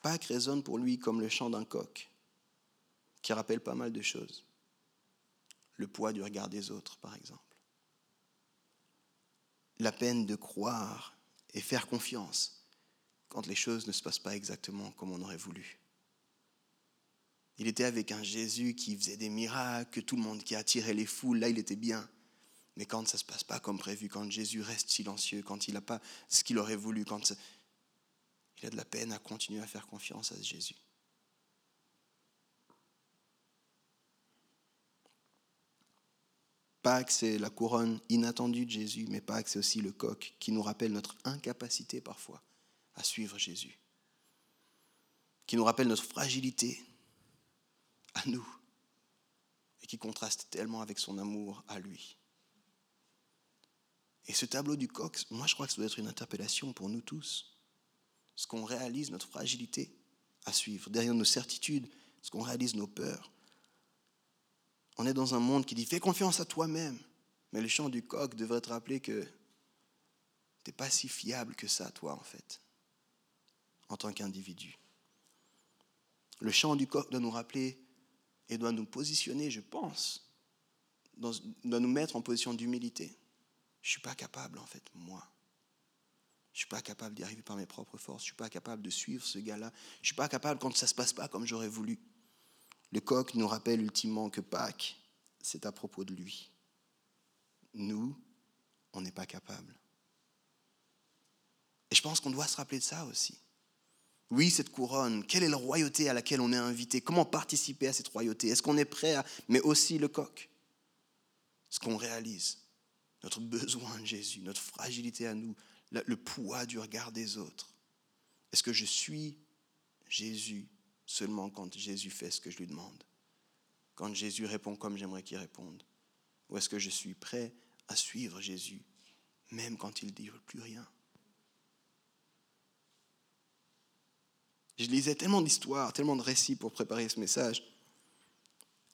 A: Pâques résonne pour lui comme le chant d'un coq, qui rappelle pas mal de choses. Le poids du regard des autres, par exemple. La peine de croire et faire confiance quand les choses ne se passent pas exactement comme on aurait voulu. Il était avec un Jésus qui faisait des miracles, tout le monde qui attirait les foules, là il était bien. Mais quand ça ne se passe pas comme prévu, quand Jésus reste silencieux, quand il n'a pas ce qu'il aurait voulu, quand il a de la peine à continuer à faire confiance à Jésus. Pâques, c'est la couronne inattendue de Jésus, mais Pâques, c'est aussi le coq qui nous rappelle notre incapacité parfois à suivre Jésus, qui nous rappelle notre fragilité à nous et qui contraste tellement avec son amour à lui. Et ce tableau du coq, moi je crois que ça doit être une interpellation pour nous tous. Ce qu'on réalise notre fragilité à suivre, derrière nos certitudes, ce qu'on réalise nos peurs, on est dans un monde qui dit fais confiance à toi-même. Mais le chant du coq devrait te rappeler que tu n'es pas si fiable que ça, toi, en fait, en tant qu'individu. Le chant du coq doit nous rappeler et doit nous positionner, je pense, doit nous mettre en position d'humilité. Je ne suis pas capable, en fait, moi. Je ne suis pas capable d'y arriver par mes propres forces. Je ne suis pas capable de suivre ce gars-là. Je ne suis pas capable quand ça ne se passe pas comme j'aurais voulu. Le coq nous rappelle ultimement que Pâques, c'est à propos de lui. Nous, on n'est pas capable. Et je pense qu'on doit se rappeler de ça aussi. Oui, cette couronne, quelle est la royauté à laquelle on est invité? Comment participer à cette royauté? Est-ce qu'on est prêt à... Mais aussi le coq? Ce qu'on réalise, notre besoin de Jésus, notre fragilité à nous, le poids du regard des autres. Est-ce que je suis Jésus seulement quand Jésus fait ce que je lui demande, quand Jésus répond comme j'aimerais qu'il réponde Ou est-ce que je suis prêt à suivre Jésus, même quand il ne dit plus rien? Je lisais tellement d'histoires, tellement de récits pour préparer ce message.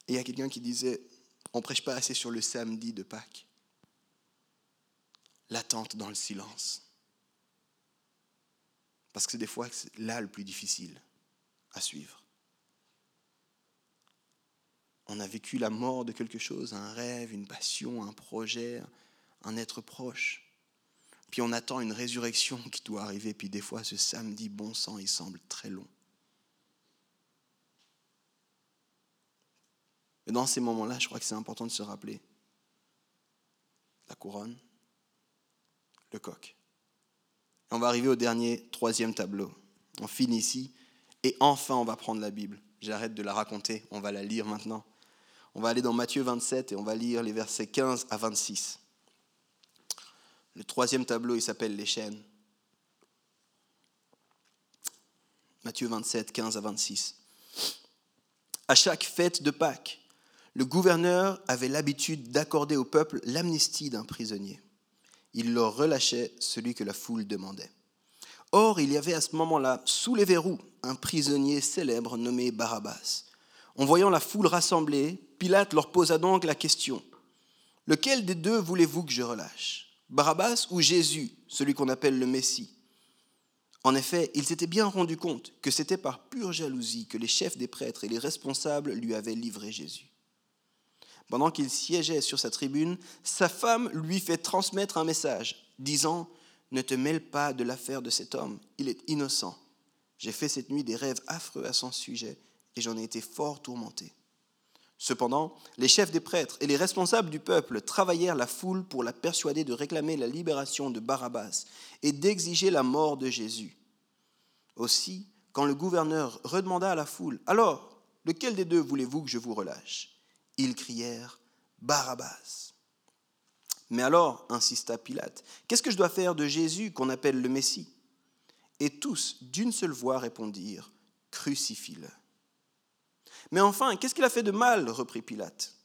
A: Et il y a quelqu'un qui disait, on ne prêche pas assez sur le samedi de Pâques. L'attente dans le silence. Parce que c'est des fois là le plus difficile à suivre. On a vécu la mort de quelque chose, un rêve, une passion, un projet, un être proche. Puis on attend une résurrection qui doit arriver, puis des fois ce samedi bon sang, il semble très long. Mais dans ces moments-là, je crois que c'est important de se rappeler la couronne, le coq. Et on va arriver au dernier, troisième tableau. On finit ici et enfin, on va prendre la Bible. J'arrête de la raconter, on va la lire maintenant. On va aller dans Matthieu 27 et on va lire les versets 15 à 26. Le troisième tableau, il s'appelle les chaînes. Matthieu 27, 15 à 26. À chaque fête de Pâques, le gouverneur avait l'habitude d'accorder au peuple l'amnistie d'un prisonnier. Il leur relâchait celui que la foule demandait. Or, il y avait à ce moment-là, sous les verrous, un prisonnier célèbre nommé Barabbas. En voyant la foule rassemblée, Pilate leur posa donc la question Lequel des deux voulez-vous que je relâche? Barabbas ou Jésus, celui qu'on appelle le Messie? En effet, il s'était bien rendu compte que c'était par pure jalousie que les chefs des prêtres et les responsables lui avaient livré Jésus. Pendant qu'il siégeait sur sa tribune, sa femme lui fait transmettre un message disant ne te mêle pas de l'affaire de cet homme, il est innocent. J'ai fait cette nuit des rêves affreux à son sujet, et j'en ai été fort tourmenté. Cependant, les chefs des prêtres et les responsables du peuple travaillèrent la foule pour la persuader de réclamer la libération de Barabbas et d'exiger la mort de Jésus. Aussi, quand le gouverneur redemanda à la foule, Alors, lequel des deux voulez-vous que je vous relâche? Ils crièrent, Barabbas. Mais alors, insista Pilate, qu'est-ce que je dois faire de Jésus qu'on appelle le Messie? Et tous, d'une seule voix, répondirent, Crucifie-le. Mais enfin, qu'est-ce qu'il a fait de mal? reprit Pilate.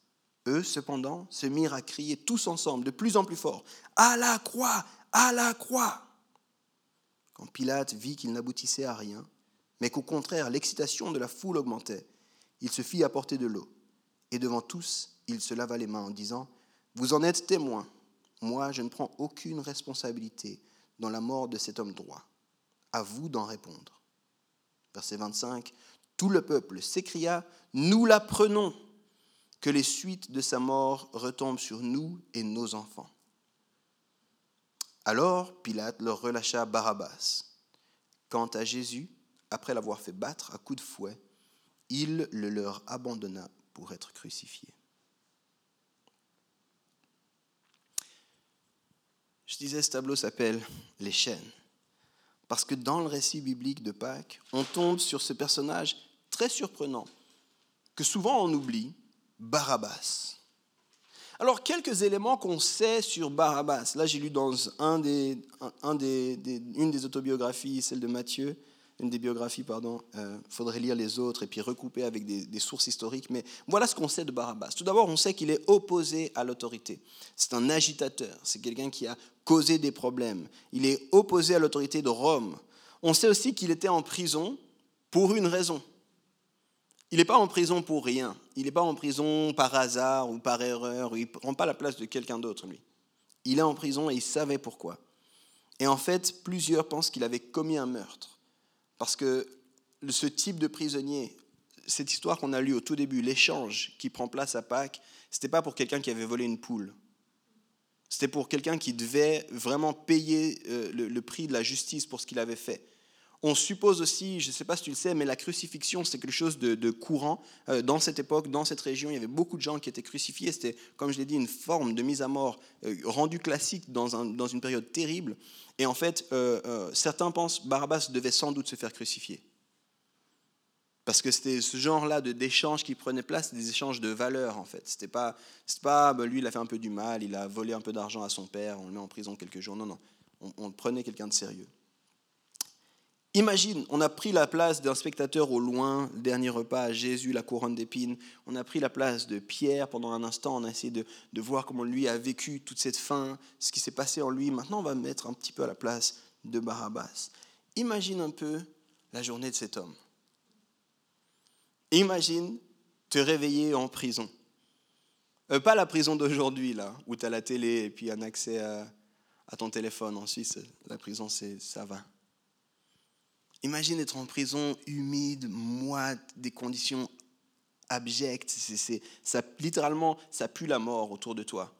A: Eux, cependant, se mirent à crier tous ensemble, de plus en plus fort, À la croix, à la croix. Quand Pilate vit qu'il n'aboutissait à rien, mais qu'au contraire l'excitation de la foule augmentait, il se fit apporter de l'eau, et devant tous, il se lava les mains en disant, Vous en êtes témoins, moi je ne prends aucune responsabilité dans la mort de cet homme droit. À vous d'en répondre. Verset 25, tout le peuple s'écria, Nous l'apprenons, que les suites de sa mort retombent sur nous et nos enfants. Alors Pilate leur relâcha Barabbas. Quant à Jésus, après l'avoir fait battre à coups de fouet, il le leur abandonna pour être crucifié. Je disais, ce tableau s'appelle Les chaînes. Parce que dans le récit biblique de Pâques, on tombe sur ce personnage très surprenant, que souvent on oublie, Barabbas. Alors, quelques éléments qu'on sait sur Barabbas. Là, j'ai lu dans une des autobiographies, celle de Matthieu, une des biographies, pardon. Il euh, faudrait lire les autres et puis recouper avec des, des sources historiques. Mais voilà ce qu'on sait de Barabbas. Tout d'abord, on sait qu'il est opposé à l'autorité. C'est un agitateur. C'est quelqu'un qui a causé des problèmes. Il est opposé à l'autorité de Rome. On sait aussi qu'il était en prison pour une raison. Il n'est pas en prison pour rien. Il n'est pas en prison par hasard ou par erreur. Il ne prend pas la place de quelqu'un d'autre, lui. Il est en prison et il savait pourquoi. Et en fait, plusieurs pensent qu'il avait commis un meurtre. Parce que ce type de prisonnier, cette histoire qu'on a lue au tout début, l'échange qui prend place à Pâques, ce n'était pas pour quelqu'un qui avait volé une poule. C'était pour quelqu'un qui devait vraiment payer euh, le prix de la justice pour ce qu'il avait fait. On suppose aussi, je ne sais pas si tu le sais, mais la crucifixion, c'est quelque chose de, courant. Euh, dans cette époque, dans cette région, il y avait beaucoup de gens qui étaient crucifiés. C'était, comme je l'ai dit, une forme de mise à mort euh, rendue classique dans, une période terrible. Et en fait, euh, certains pensent Barabbas devait sans doute se faire crucifier. Parce que c'était ce genre-là d'échanges qui prenait place, des échanges de valeurs en fait. C'était pas, pas bah, lui il a fait un peu du mal, il a volé un peu d'argent à son père, on le met en prison quelques jours. Non, non, on, on prenait quelqu'un de sérieux. Imagine, on a pris la place d'un spectateur au loin, le dernier repas Jésus, la couronne d'épines. On a pris la place de Pierre pendant un instant. On a essayé de, voir comment lui a vécu toute cette fin, ce qui s'est passé en lui. Maintenant, on va mettre un petit peu à la place de Barabbas. Imagine un peu la journée de cet homme. Imagine te réveiller en prison. Euh, pas la prison d'aujourd'hui, là, où tu as la télé et puis un accès à, à ton téléphone. En Suisse, la prison, ça va. Imagine être en prison humide, moite, des conditions abjectes. C'est, ça, littéralement, ça pue la mort autour de toi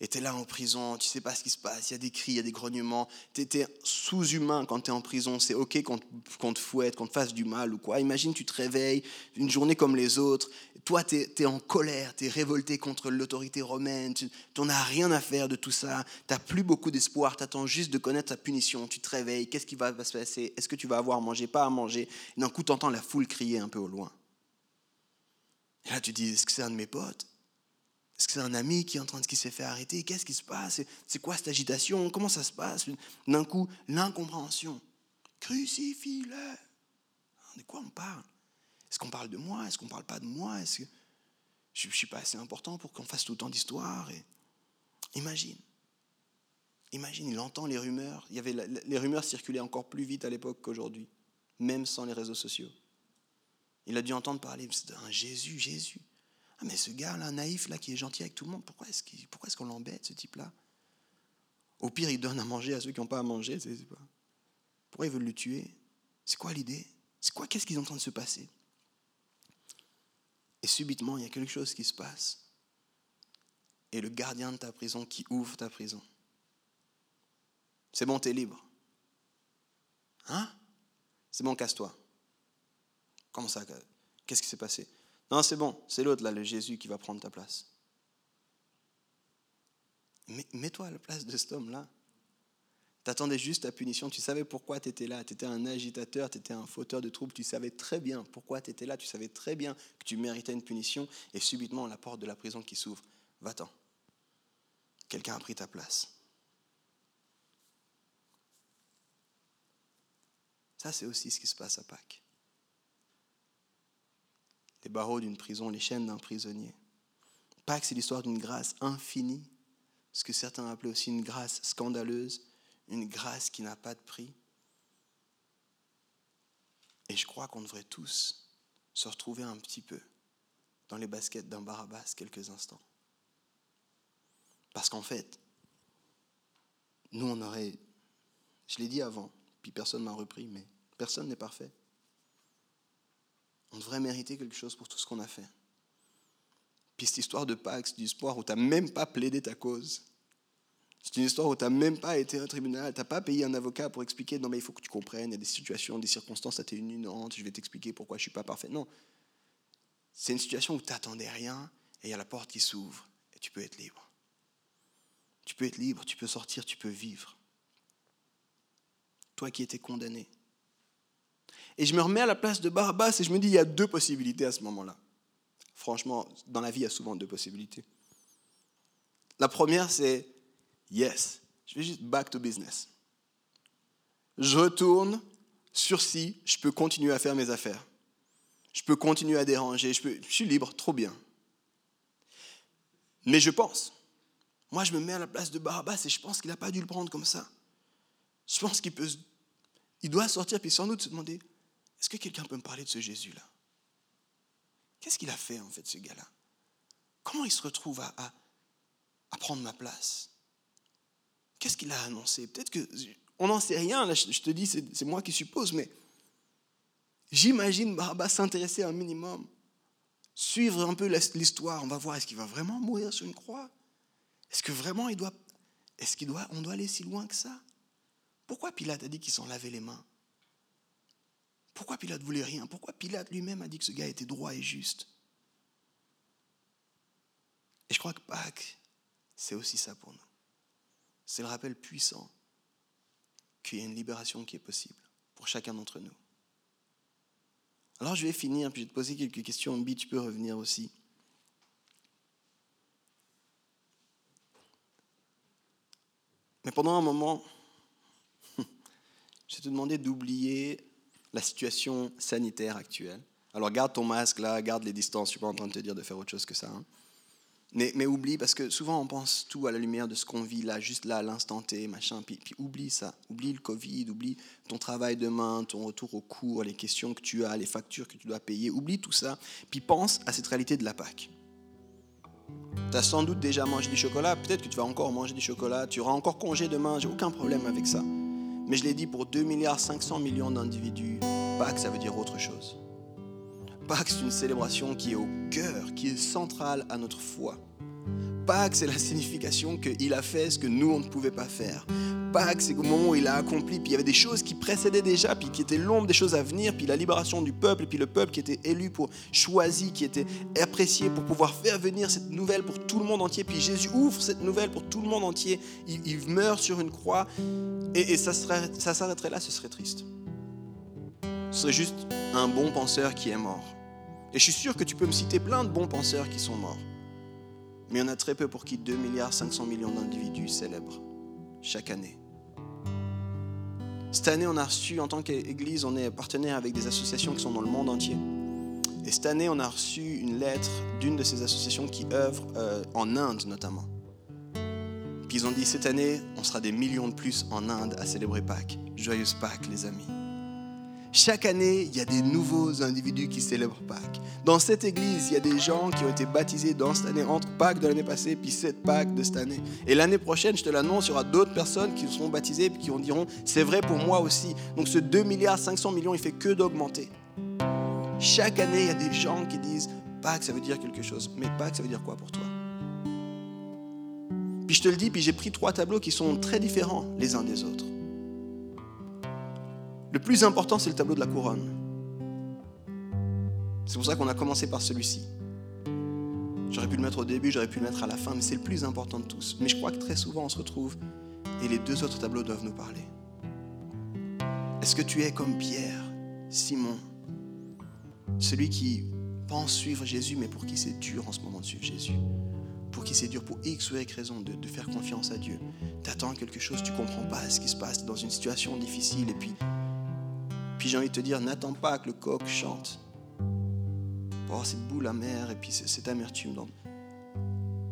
A: et tu es là en prison, tu sais pas ce qui se passe, il y a des cris, il y a des grognements, tu es, sous-humain quand tu es en prison, c'est ok qu'on te fouette, qu'on te fasse du mal ou quoi. Imagine, tu te réveilles, une journée comme les autres, toi tu es, en colère, tu es révolté contre l'autorité romaine, tu n'en as rien à faire de tout ça, tu n'as plus beaucoup d'espoir, tu attends juste de connaître ta punition, tu te réveilles, qu'est-ce qui va, se passer, est-ce que tu vas avoir à manger, pas à manger, d'un coup tu entends la foule crier un peu au loin. Et là tu dis, est-ce que c'est un de mes potes? Est-ce que c'est un ami qui est en train de qui s'est fait arrêter? Qu'est-ce qui se passe? C'est quoi cette agitation? Comment ça se passe? D'un coup, l'incompréhension. Crucifie-le. De quoi on parle? Est-ce qu'on parle de moi? Est-ce qu'on ne parle pas de moi? Est-ce que je ne suis pas assez important pour qu'on fasse tout le temps d'histoire et... Imagine. Imagine, il entend les rumeurs. Il y avait les rumeurs circulaient encore plus vite à l'époque qu'aujourd'hui, même sans les réseaux sociaux. Il a dû entendre parler d'un Jésus, Jésus. Ah, mais ce gars-là, naïf, là, qui est gentil avec tout le monde, pourquoi est-ce qu'on l'embête, ce type-là? Au pire, il donne à manger à ceux qui n'ont pas à manger. pas. Pourquoi ils veulent le tuer? C'est quoi l'idée? C'est quoi Qu'est-ce qui est en train de se passer? Et subitement, il y a quelque chose qui se passe. Et le gardien de ta prison qui ouvre ta prison. C'est bon, tu es libre. Hein? C'est bon, casse-toi. Comment ça Qu'est-ce qui s'est passé? Non, c'est bon, c'est l'autre là, le Jésus qui va prendre ta place. Mets-toi à la place de cet homme-là. Tu attendais juste ta punition, tu savais pourquoi tu étais là, tu étais un agitateur, tu étais un fauteur de troubles, tu savais très bien pourquoi tu étais là, tu savais très bien que tu méritais une punition, et subitement la porte de la prison qui s'ouvre. Va-t'en. Quelqu'un a pris ta place. Ça, c'est aussi ce qui se passe à Pâques. Les barreaux d'une prison, les chaînes d'un prisonnier. Pâques, c'est l'histoire d'une grâce infinie, ce que certains appelaient aussi une grâce scandaleuse, une grâce qui n'a pas de prix. Et je crois qu'on devrait tous se retrouver un petit peu dans les baskets d'un Barabbas quelques instants. Parce qu'en fait, nous, on aurait, je l'ai dit avant, puis personne ne m'a repris, mais personne n'est parfait. On devrait mériter quelque chose pour tout ce qu'on a fait. Puis cette histoire de Pax, du où tu n'as même pas plaidé ta cause, c'est une histoire où tu n'as même pas été au tribunal, tu n'as pas payé un avocat pour expliquer non mais il faut que tu comprennes, il y a des situations, des circonstances atténuantes, je vais t'expliquer pourquoi je ne suis pas parfait. Non. C'est une situation où tu n'attendais rien et il y a la porte qui s'ouvre et tu peux être libre. Tu peux être libre, tu peux sortir, tu peux vivre. Toi qui étais condamné. Et je me remets à la place de Barabbas et je me dis il y a deux possibilités à ce moment-là. Franchement, dans la vie, il y a souvent deux possibilités. La première, c'est Yes, je vais juste back to business. Je retourne, sursis, je peux continuer à faire mes affaires. Je peux continuer à déranger, je suis libre, trop bien. Mais je pense, moi je me mets à la place de Barabbas et je pense qu'il n'a pas dû le prendre comme ça. Je pense qu'il peut, il doit sortir puis sans doute se demander, est-ce que quelqu'un peut me parler de ce Jésus-là? Qu'est-ce qu'il a fait en fait ce gars-là? Comment il se retrouve à, prendre ma place? Qu'est-ce qu'il a annoncé? Peut-être que on n'en sait rien, je te dis, c'est moi qui suppose, mais j'imagine Barabbas s'intéresser un minimum, suivre un peu l'histoire, on va voir, est-ce qu'il va vraiment mourir sur une croix? Est-ce que vraiment il doit, est-ce qu'il doit, aller si loin que ça? Pourquoi Pilate a dit qu'il s'en lavait les mains? Pourquoi Pilate voulait rien? Pourquoi Pilate lui-même a dit que ce gars était droit et juste? Et je crois que Pâques, c'est aussi ça pour nous. C'est le rappel puissant qu'il y a une libération qui est possible pour chacun d'entre nous. Alors je vais finir, puis je vais te poser quelques questions. Bi, tu peux revenir aussi. Mais pendant un moment, *laughs* je vais te demander d'oublier la situation sanitaire actuelle. Alors garde ton masque là, garde les distances. Je suis pas en train de te dire de faire autre chose que ça. Hein. Mais, oublie, parce que souvent on pense tout à la lumière de ce qu'on vit là, juste là, à l'instant T, machin. Puis, puis, oublie ça. Oublie le Covid, oublie ton travail demain, ton retour au cours, les questions que tu as, les factures que tu dois payer. Oublie tout ça. Puis pense à cette réalité de la Pâque. Tu as sans doute déjà mangé du chocolat. Peut-être que tu vas encore manger du chocolat. Tu auras encore congé demain. J'ai aucun problème avec ça. Mais je l'ai dit, pour 2 milliards 500 millions d'individus, Pâques, ça veut dire autre chose. Pâques, c'est une célébration qui est au cœur, qui est centrale à notre foi. Pâques, c'est la signification qu'il a fait ce que nous, on ne pouvait pas faire. Pâques, c'est au moment où il a accompli, puis il y avait des choses qui précédaient déjà, puis qui étaient l'ombre des choses à venir, puis la libération du peuple, puis le peuple qui était élu pour choisi, qui était apprécié pour pouvoir faire venir cette nouvelle pour tout le monde entier. Puis Jésus ouvre cette nouvelle pour tout le monde entier. Il, meurt sur une croix, et, ça, ça s'arrêterait là, ce serait triste. Ce serait juste un bon penseur qui est mort. Et je suis sûr que tu peux me citer plein de bons penseurs qui sont morts. Mais il y en a très peu pour qui 2 milliards 500 millions d'individus célèbrent chaque année. Cette année, on a reçu, en tant qu'Église, on est partenaire avec des associations qui sont dans le monde entier. Et cette année, on a reçu une lettre d'une de ces associations qui œuvre euh, en Inde notamment. Puis ils ont dit, cette année, on sera des millions de plus en Inde à célébrer Pâques. Joyeuse Pâques, les amis. Chaque année, il y a des nouveaux individus qui célèbrent Pâques. Dans cette église, il y a des gens qui ont été baptisés dans cette année, entre Pâques de l'année passée puis cette Pâques de cette année. Et l'année prochaine, je te l'annonce, il y aura d'autres personnes qui seront baptisées et qui diront c'est vrai pour moi aussi. Donc ce 2 milliards 500 millions, il fait que d'augmenter. Chaque année, il y a des gens qui disent Pâques, ça veut dire quelque chose. Mais Pâques, ça veut dire quoi pour toi? Puis je te le dis, puis j'ai pris trois tableaux qui sont très différents les uns des autres. Le plus important, c'est le tableau de la couronne. C'est pour ça qu'on a commencé par celui-ci. J'aurais pu le mettre au début, j'aurais pu le mettre à la fin, mais c'est le plus important de tous. Mais je crois que très souvent on se retrouve et les deux autres tableaux doivent nous parler. Est-ce que tu es comme Pierre, Simon, celui qui pense suivre Jésus, mais pour qui c'est dur en ce moment de suivre Jésus? Pour qui c'est dur pour X ou Y raison de, faire confiance à Dieu? Tu attends quelque chose, tu comprends pas ce qui se passe, dans une situation difficile, et puis, j'ai envie de te dire, n'attends pas que le coq chante pour avoir cette boule amère et puis cette amertume.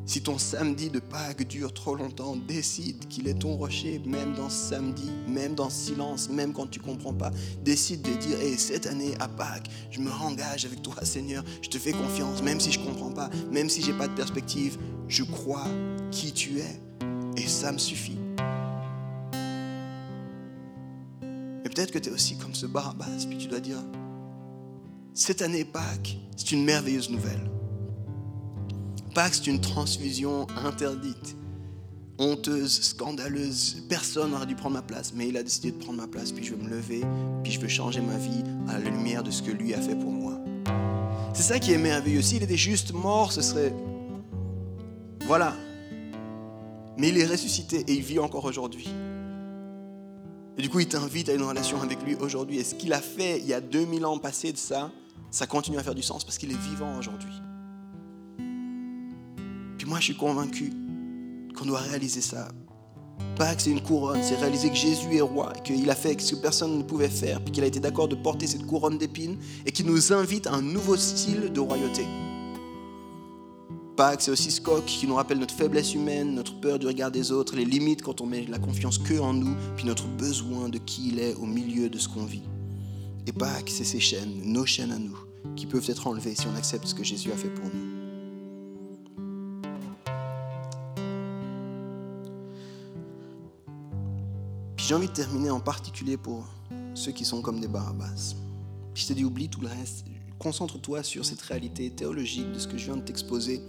A: Si ton samedi de Pâques dure trop longtemps, décide qu'il est ton rocher, même dans ce samedi, même dans ce silence, même quand tu comprends pas. Décide de dire, hey, cette année à Pâques, je me rengage avec toi, Seigneur, je te fais confiance, même si je comprends pas, même si j'ai pas de perspective, je crois qui tu es et ça me suffit. Peut-être que tu es aussi comme ce Barabbas, puis tu dois dire, cette année Pâques, c'est une merveilleuse nouvelle. Pâques, c'est une transfusion interdite, honteuse, scandaleuse. Personne n'aurait dû prendre ma place, mais il a décidé de prendre ma place, puis je vais me lever, puis je veux changer ma vie à la lumière de ce que lui a fait pour moi. C'est ça qui est merveilleux. S'il était juste mort, ce serait... Voilà. Mais il est ressuscité et il vit encore aujourd'hui. Et du coup, il t'invite à une relation avec lui aujourd'hui. Et ce qu'il a fait il y a 2000 ans passés de ça, ça continue à faire du sens parce qu'il est vivant aujourd'hui. Puis moi, je suis convaincu qu'on doit réaliser ça. Pas que c'est une couronne, c'est réaliser que Jésus est roi, qu'il a fait ce que personne ne pouvait faire, puis qu'il a été d'accord de porter cette couronne d'épines et qu'il nous invite à un nouveau style de royauté. Pâques, c'est aussi ce coq qui nous rappelle notre faiblesse humaine, notre peur du regard des autres, les limites quand on met la confiance que en nous, puis notre besoin de qui il est au milieu de ce qu'on vit. Et Pâques, c'est ces chaînes, nos chaînes à nous, qui peuvent être enlevées si on accepte ce que Jésus a fait pour nous. Puis j'ai envie de terminer en particulier pour ceux qui sont comme des Barabbas. Je te dis, oublie tout le reste. Concentre-toi sur cette réalité théologique de ce que je viens de t'exposer.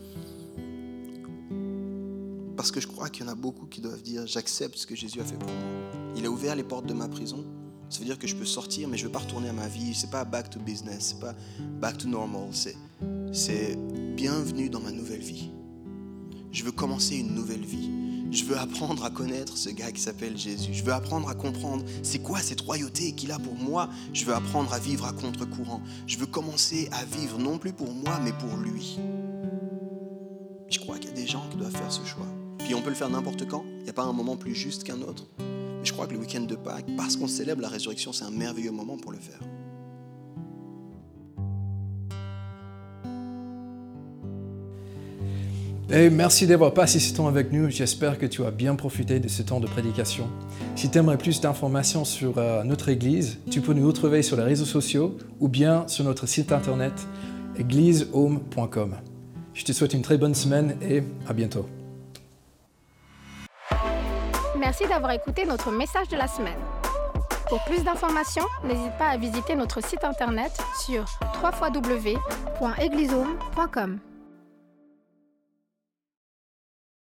A: Parce que je crois qu'il y en a beaucoup qui doivent dire, j'accepte ce que Jésus a fait pour moi. Il a ouvert les portes de ma prison. Ça veut dire que je peux sortir, mais je ne veux pas retourner à ma vie. C'est pas back to business, c'est pas back to normal. C'est, c'est bienvenue dans ma nouvelle vie. Je veux commencer une nouvelle vie. Je veux apprendre à connaître ce gars qui s'appelle Jésus. Je veux apprendre à comprendre c'est quoi cette royauté qu'il a pour moi. Je veux apprendre à vivre à contre-courant. Je veux commencer à vivre non plus pour moi, mais pour lui. Je crois qu'il y a des gens qui doivent faire ce choix. Puis on peut le faire n'importe quand. Il n'y a pas un moment plus juste qu'un autre. Mais je crois que le week-end de Pâques, parce qu'on célèbre la résurrection, c'est un merveilleux moment pour le faire.
B: Et merci d'avoir passé ce temps avec nous. J'espère que tu as bien profité de ce temps de prédication. Si tu aimerais plus d'informations sur euh, notre Église, tu peux nous retrouver sur les réseaux sociaux ou bien sur notre site internet églisehome.com. Je te souhaite une très bonne semaine et à bientôt.
C: Merci d'avoir écouté notre message de la semaine. Pour plus d'informations, n'hésite pas à visiter notre site internet sur www.eglisehome.com.